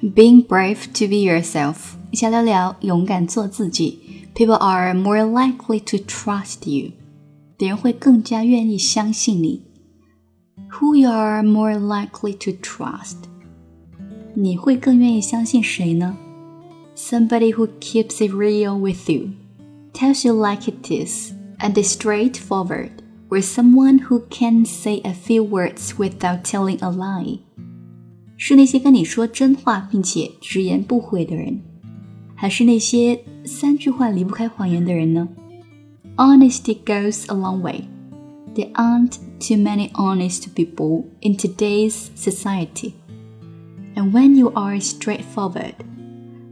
Being brave to be yourself，一起聊聊勇敢做自己。People are more likely to trust you，别人会更加愿意相信你。Who you are more likely to trust？你会更愿意相信谁呢？Somebody who keeps it real with you, tells you like it is, and is straightforward, or someone who can say a few words without telling a lie. 是那些跟你说真话并且直言不讳的人，还是那些三句话离不开谎言的人呢？Honesty goes a long way. There aren't too many honest people in today's society. And when you are straightforward,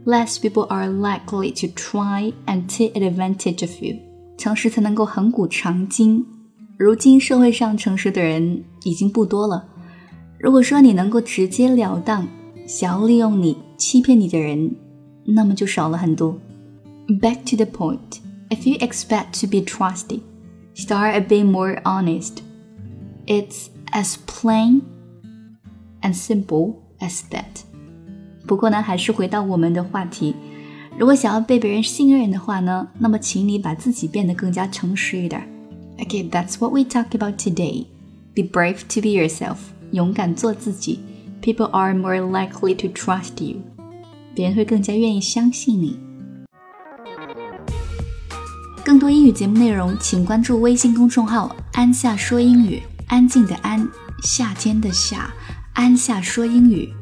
less people are likely to try and take advantage of you. 诚实才能够恒古长今。如今社会上诚实的人已经不多了。 如果说你能够直截了当，想要利用你、欺骗你的人，那么就少了很多。Back to the point. If you expect to be trusted, start being more honest. It's as plain and simple as that. 不过呢，还是回到我们的话题。如果想要被别人信任的话呢，那么请你把自己变得更加诚实一点。Okay, that's what we talk about today. Be brave to be yourself. 勇敢做自己，people are more likely to trust you，别人会更加愿意相信你。更多英语节目内容，请关注微信公众号“安夏说英语”，安静的安，夏天的夏，安夏说英语。